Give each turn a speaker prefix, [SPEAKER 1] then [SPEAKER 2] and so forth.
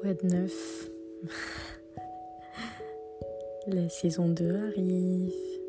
[SPEAKER 1] Quoi de neuf La saison 2 arrive.